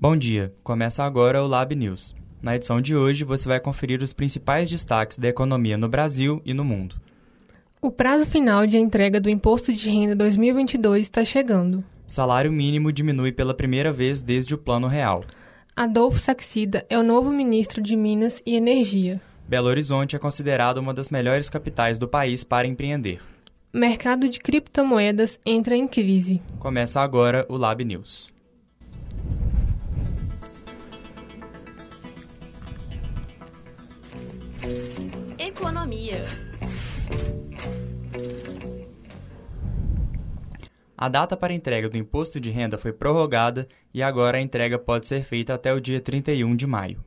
Bom dia, começa agora o Lab News. Na edição de hoje, você vai conferir os principais destaques da economia no Brasil e no mundo. O prazo final de entrega do Imposto de Renda 2022 está chegando. Salário mínimo diminui pela primeira vez desde o Plano Real. Adolfo Saxida é o novo ministro de Minas e Energia. Belo Horizonte é considerado uma das melhores capitais do país para empreender. Mercado de criptomoedas entra em crise. Começa agora o Lab News. Economia. A data para entrega do imposto de renda foi prorrogada e agora a entrega pode ser feita até o dia 31 de maio.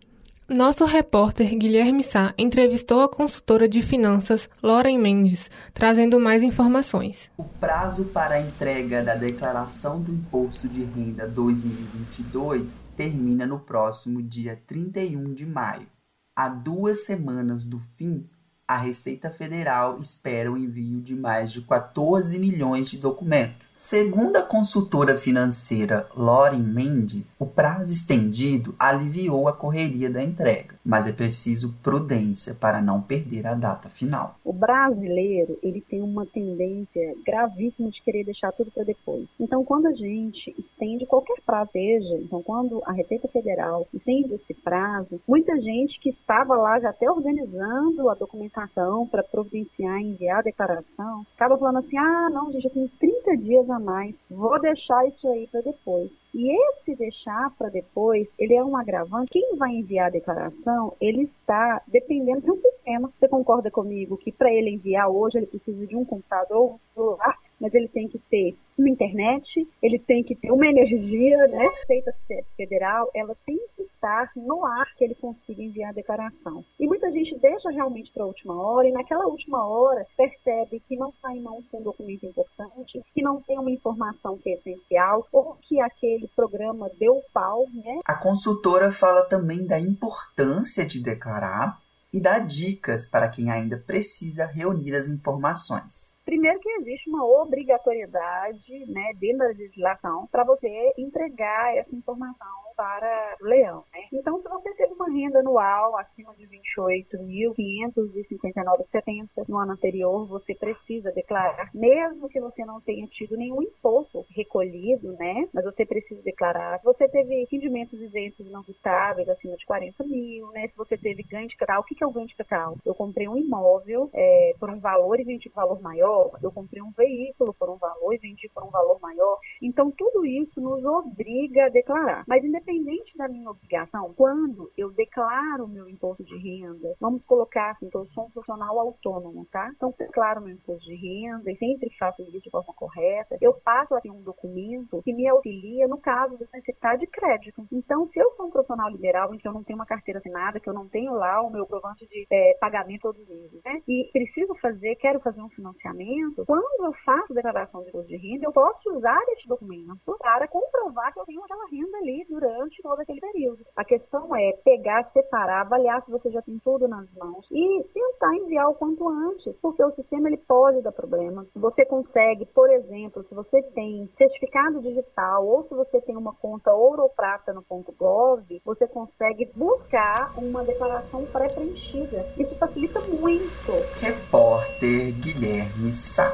Nosso repórter Guilherme Sá entrevistou a consultora de finanças Lauren Mendes, trazendo mais informações. O prazo para a entrega da declaração do Imposto de Renda 2022 termina no próximo dia 31 de maio. Há duas semanas do fim, a Receita Federal espera o envio de mais de 14 milhões de documentos. Segundo a consultora financeira Lauren Mendes, o prazo estendido aliviou a correria da entrega, mas é preciso prudência para não perder a data final. O brasileiro, ele tem uma tendência gravíssima de querer deixar tudo para depois. Então, quando a gente estende qualquer prazo, seja, então quando a Receita Federal estende esse prazo, muita gente que estava lá já até organizando a documentação para providenciar e enviar a declaração, acaba falando assim: "Ah, não, gente, eu tenho 30 dias mais. Vou deixar isso aí para depois. E esse deixar para depois, ele é um agravante. Quem vai enviar a declaração, ele está dependendo de um sistema. Você concorda comigo que para ele enviar hoje, ele precisa de um computador, um celular, mas ele tem que ter uma internet, ele tem que ter uma energia, né? Feita federal, ela tem que estar no ar que ele consiga enviar a declaração. E muita gente deixa realmente para a última hora, e naquela última hora percebe que não sai mão com um documento importante, que não tem uma informação que é essencial, ou que aquele programa deu pau, né? A consultora fala também da importância de declarar e dá dicas para quem ainda precisa reunir as informações. Primeiro que existe uma obrigatoriedade, né, dentro da legislação, para você entregar essa informação para o leão. Então, se você teve uma renda anual acima de 28.559,70 no ano anterior, você precisa declarar, mesmo que você não tenha tido nenhum imposto recolhido, né? Mas você precisa declarar. Se você teve rendimentos isentos não tributáveis acima de 40 mil, né? Se você teve ganho de capital, o que é o ganho de capital? Eu comprei um imóvel é, por um valor e vendi por um valor maior, eu comprei um veículo por um valor e vendi por um valor maior. Então, tudo isso nos obriga a declarar. Mas, independente da minha obrigação, quando eu declaro meu imposto de renda, vamos colocar assim, que eu sou um profissional autônomo, tá? Então, declaro meu imposto de renda e sempre faço isso de forma correta. Eu passo aqui um documento que me auxilia no caso de necessitar de crédito. Então, se eu sou um profissional liberal em que eu não tenho uma carteira assinada, que eu não tenho lá o meu provante de é, pagamento todos os meses, né? E preciso fazer, quero fazer um financiamento, quando eu faço declaração de imposto de renda, eu posso usar este documento para comprovar que eu tenho aquela renda ali durante todo aquele período. A questão é pegar, separar, avaliar se você já tem tudo nas mãos e tentar enviar o quanto antes, porque o sistema ele pode dar problema. Você consegue, por exemplo, se você tem certificado digital ou se você tem uma conta ouro ou prata no ponto .gov, você consegue buscar uma declaração pré-preenchida. Isso facilita muito. Repórter Guilherme Sá.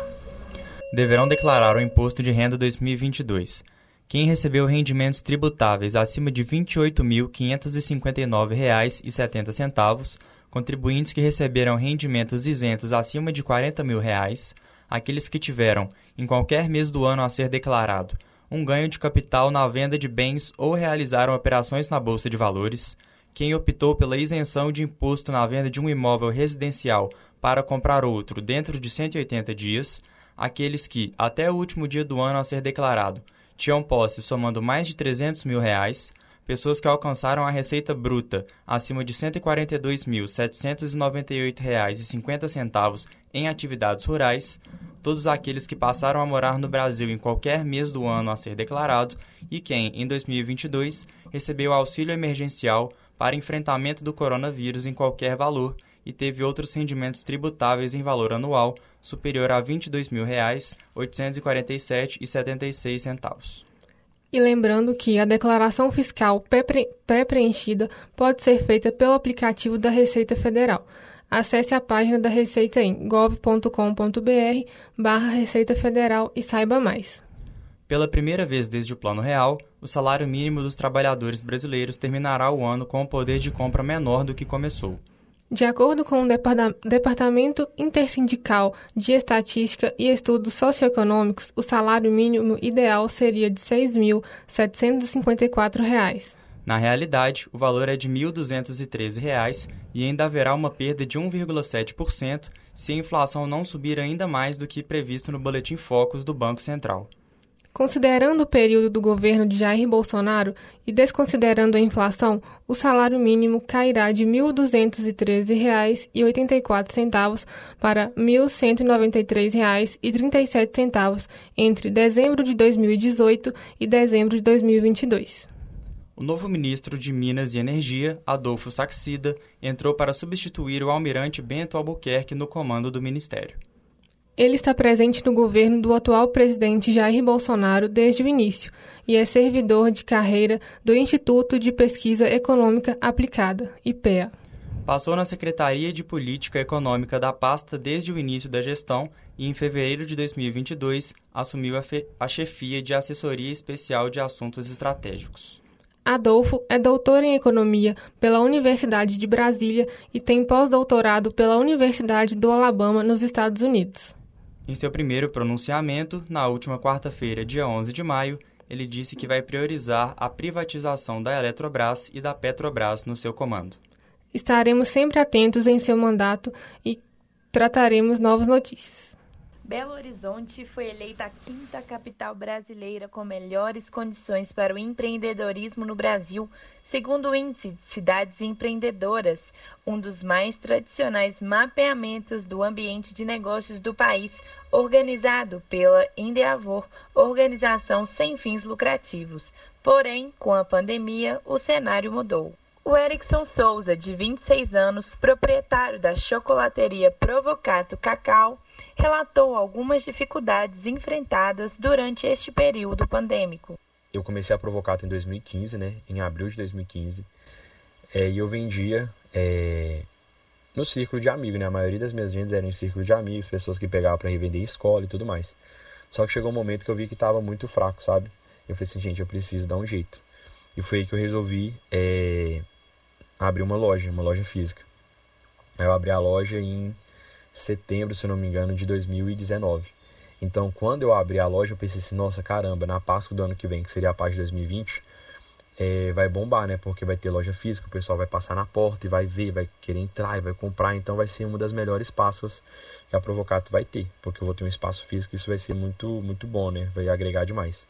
Deverão declarar o imposto de renda 2022 quem recebeu rendimentos tributáveis acima de R$ 28.559,70, contribuintes que receberam rendimentos isentos acima de 40 mil reais, aqueles que tiveram, em qualquer mês do ano a ser declarado, um ganho de capital na venda de bens ou realizaram operações na Bolsa de Valores, quem optou pela isenção de imposto na venda de um imóvel residencial para comprar outro dentro de 180 dias, aqueles que, até o último dia do ano a ser declarado, tinham posse somando mais de 300 mil reais, pessoas que alcançaram a receita bruta acima de R$ 142.798,50 em atividades rurais, todos aqueles que passaram a morar no Brasil em qualquer mês do ano a ser declarado e quem, em 2022, recebeu auxílio emergencial para enfrentamento do coronavírus em qualquer valor e teve outros rendimentos tributáveis em valor anual superior a R$ 22.847,76. E lembrando que a declaração fiscal pré-preenchida pode ser feita pelo aplicativo da Receita Federal. Acesse a página da Receita em gov.com.br barra Receita Federal e saiba mais. Pela primeira vez desde o Plano Real, o salário mínimo dos trabalhadores brasileiros terminará o ano com um poder de compra menor do que começou. De acordo com o Departamento Intersindical de Estatística e Estudos Socioeconômicos, o salário mínimo ideal seria de R$ 6.754. Na realidade, o valor é de R$ 1.213 e ainda haverá uma perda de 1,7% se a inflação não subir ainda mais do que previsto no Boletim Focus do Banco Central. Considerando o período do governo de Jair Bolsonaro e desconsiderando a inflação, o salário mínimo cairá de R$ 1.213,84 para R$ 1.193,37 entre dezembro de 2018 e dezembro de 2022. O novo ministro de Minas e Energia, Adolfo Saxida, entrou para substituir o almirante Bento Albuquerque no comando do ministério. Ele está presente no governo do atual presidente Jair Bolsonaro desde o início e é servidor de carreira do Instituto de Pesquisa Econômica Aplicada, IPEA. Passou na Secretaria de Política Econômica da pasta desde o início da gestão e, em fevereiro de 2022, assumiu a, a chefia de Assessoria Especial de Assuntos Estratégicos. Adolfo é doutor em Economia pela Universidade de Brasília e tem pós-doutorado pela Universidade do Alabama, nos Estados Unidos. Em seu primeiro pronunciamento, na última quarta-feira, dia 11 de maio, ele disse que vai priorizar a privatização da Eletrobras e da Petrobras no seu comando. Estaremos sempre atentos em seu mandato e trataremos novas notícias. Belo Horizonte foi eleita a quinta capital brasileira com melhores condições para o empreendedorismo no Brasil, segundo o Índice de Cidades Empreendedoras, um dos mais tradicionais mapeamentos do ambiente de negócios do país, organizado pela Endeavor, organização sem fins lucrativos. Porém, com a pandemia, o cenário mudou. O Erickson Souza, de 26 anos, proprietário da chocolateria Provocato Cacau, relatou algumas dificuldades enfrentadas durante este período pandêmico. Eu comecei a Provocato em 2015, né, em abril de 2015, é, e eu vendia é, no círculo de amigos, né? A maioria das minhas vendas eram em círculo de amigos, pessoas que pegavam para revender em escola e tudo mais. Só que chegou um momento que eu vi que estava muito fraco, sabe? Eu falei assim, gente, eu preciso dar um jeito. E foi aí que eu resolvi é, abrir uma loja, uma loja física. Eu abri a loja em setembro, se eu não me engano, de 2019. Então, quando eu abri a loja, eu pensei assim, nossa, caramba, na Páscoa do ano que vem, que seria a Páscoa de 2020, é, vai bombar, né? Porque vai ter loja física, o pessoal vai passar na porta e vai ver, vai querer entrar e vai comprar. Então, vai ser uma das melhores Páscoas que a Provocato vai ter, porque eu vou ter um espaço físico, isso vai ser muito, muito bom, né? Vai agregar demais.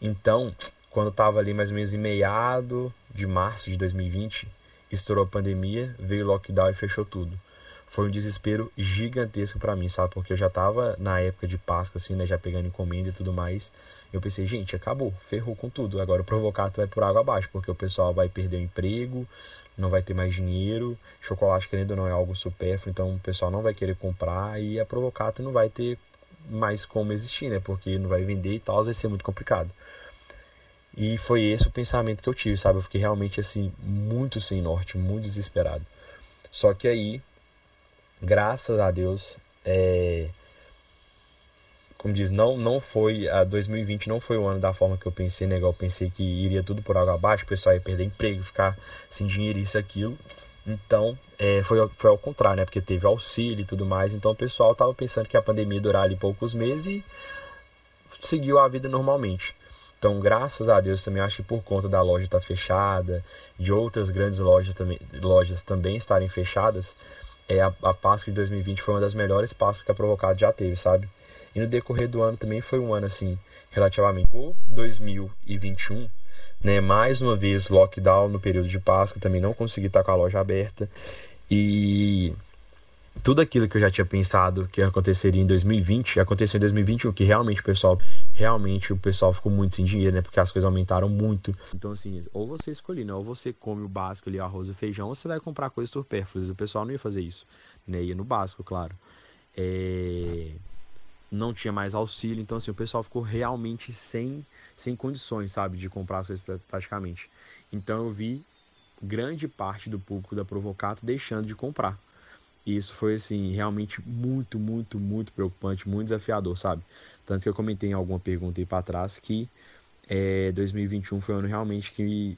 Então, quando estava ali mais ou menos em meado de março de 2020, estourou a pandemia, veio o lockdown e fechou tudo. Foi um desespero gigantesco para mim, sabe? Porque eu já tava na época de Páscoa, assim, né? Já pegando encomenda e tudo mais. Eu pensei, gente, acabou, ferrou com tudo. Agora o Provocato vai por água abaixo, porque o pessoal vai perder o emprego, não vai ter mais dinheiro. Chocolate, querendo ou não, é algo supérfluo, então o pessoal não vai querer comprar e a Provocato não vai ter mais como existir, né? Porque não vai vender e tal, vai ser muito complicado. E foi esse o pensamento que eu tive, sabe? Eu fiquei realmente assim, muito sem norte, muito desesperado. Só que aí, graças a Deus, é... como diz, não, não foi, a 2020 não foi o ano da forma que eu pensei, né? Eu pensei que iria tudo por água abaixo, o pessoal ia perder emprego, ficar sem dinheiro, isso, aquilo. Então, é, foi, foi ao contrário, né? Porque teve auxílio e tudo mais. Então, o pessoal tava pensando que a pandemia ia durar ali poucos meses e seguiu a vida normalmente. Então, graças a Deus, também acho que por conta da loja estar tá fechada, de outras grandes lojas também, lojas também estarem fechadas, é, a, a Páscoa de 2020 foi uma das melhores Páscoas que a Provocado já teve, sabe? E no decorrer do ano também foi um ano, assim, relativamente... O 2021, né, mais uma vez lockdown no período de Páscoa, também não consegui estar com a loja aberta. E tudo aquilo que eu já tinha pensado que aconteceria em 2020, aconteceu em 2021, que realmente o pessoal, realmente o pessoal ficou muito sem dinheiro, né? Porque as coisas aumentaram muito. Então, assim, ou você escolhe, né? Ou você come o básico ali, arroz e feijão, ou você vai comprar coisas supérfluas. O pessoal não ia fazer isso, né? Ia no básico, claro. É... não tinha mais auxílio, então assim, o pessoal ficou realmente sem, sem condições, sabe, de comprar as coisas praticamente. Então eu vi grande parte do público da Provocato deixando de comprar. E isso foi assim, realmente muito, muito, muito preocupante, muito desafiador, sabe? Tanto que eu comentei em alguma pergunta aí para trás que é, 2021 foi um ano realmente que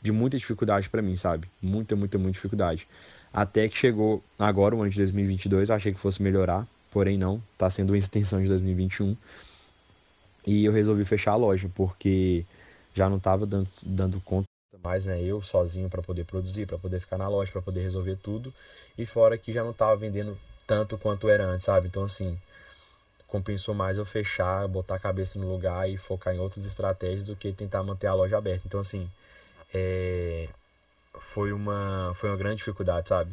de muita dificuldade para mim, sabe? Muita, muita, muita dificuldade. Até que chegou agora, o ano de 2022, eu achei que fosse melhorar, porém não, tá sendo uma extensão de 2021. E eu resolvi fechar a loja, porque já não tava dando, dando conta mais, né, eu sozinho para poder produzir, para poder ficar na loja, para poder resolver tudo. E fora que já não tava vendendo tanto quanto era antes, sabe? Então assim, compensou mais eu fechar, botar a cabeça no lugar e focar em outras estratégias do que tentar manter a loja aberta. Então assim, é, foi uma foi uma grande dificuldade, sabe?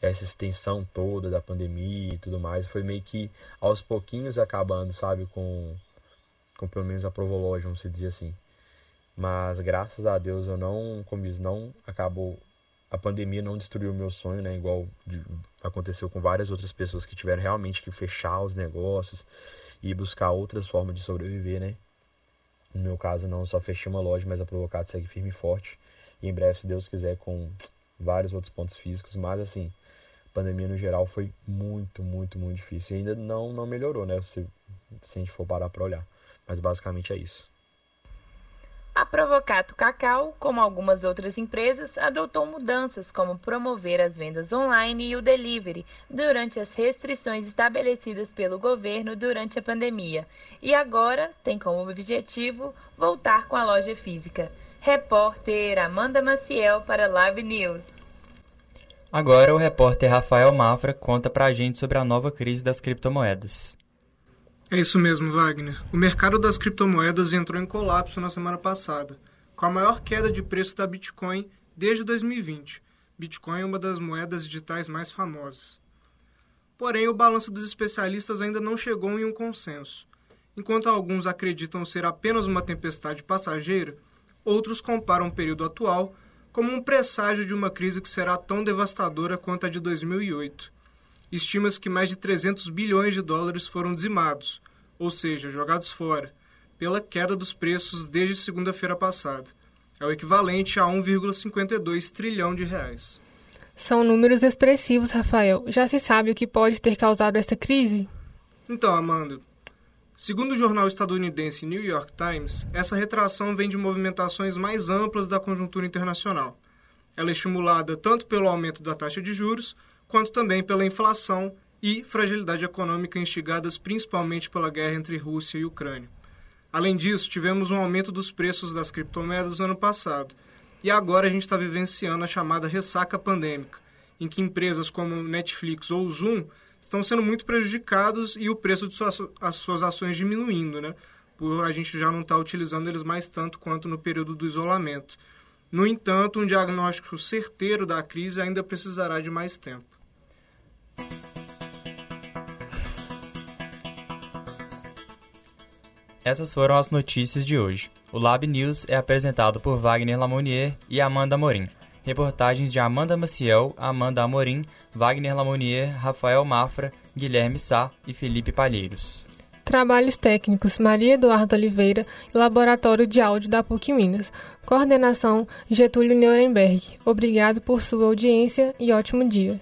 Essa extensão toda da pandemia e tudo mais foi meio que aos pouquinhos acabando, sabe, com com pelo menos a Provológica, vamos dizer assim. Mas graças a Deus eu não, como diz, não acabou a pandemia não destruiu o meu sonho, né? Igual de, aconteceu com várias outras pessoas que tiveram realmente que fechar os negócios e buscar outras formas de sobreviver, né? No meu caso, não só fechei uma loja, mas a Provocado segue firme e forte. E em breve, se Deus quiser, com vários outros pontos físicos. Mas, assim, a pandemia no geral foi muito, muito, muito difícil. E ainda não, não melhorou, né? Se, se a gente for parar para olhar. Mas basicamente é isso. A Provocato Cacau, como algumas outras empresas, adotou mudanças como promover as vendas online e o delivery durante as restrições estabelecidas pelo governo durante a pandemia. E agora tem como objetivo voltar com a loja física. Repórter Amanda Maciel para Live News. Agora o repórter Rafael Mafra conta pra gente sobre a nova crise das criptomoedas. É isso mesmo, Wagner. O mercado das criptomoedas entrou em colapso na semana passada, com a maior queda de preço da Bitcoin desde 2020. Bitcoin é uma das moedas digitais mais famosas. Porém, o balanço dos especialistas ainda não chegou em um consenso. Enquanto alguns acreditam ser apenas uma tempestade passageira, outros comparam o período atual como um presságio de uma crise que será tão devastadora quanto a de 2008 estima-se que mais de 300 bilhões de dólares foram dizimados, ou seja, jogados fora, pela queda dos preços desde segunda-feira passada. É o equivalente a 1,52 trilhão de reais. São números expressivos, Rafael. Já se sabe o que pode ter causado essa crise? Então, Amanda, segundo o jornal estadunidense New York Times, essa retração vem de movimentações mais amplas da conjuntura internacional. Ela é estimulada tanto pelo aumento da taxa de juros quanto também pela inflação e fragilidade econômica instigadas principalmente pela guerra entre Rússia e Ucrânia. Além disso, tivemos um aumento dos preços das criptomoedas no ano passado, e agora a gente está vivenciando a chamada ressaca pandêmica, em que empresas como Netflix ou Zoom estão sendo muito prejudicados e o preço de suas, as suas ações diminuindo, né? Por a gente já não estar tá utilizando eles mais tanto quanto no período do isolamento. No entanto, um diagnóstico certeiro da crise ainda precisará de mais tempo. Essas foram as notícias de hoje. O Lab News é apresentado por Wagner Lamonier e Amanda Amorim. Reportagens de Amanda Maciel, Amanda Amorim, Wagner Lamonier, Rafael Mafra, Guilherme Sá e Felipe Palheiros. Trabalhos técnicos Maria Eduardo Oliveira e Laboratório de Áudio da PUC Minas. Coordenação Getúlio Nuremberg. Obrigado por sua audiência e ótimo dia.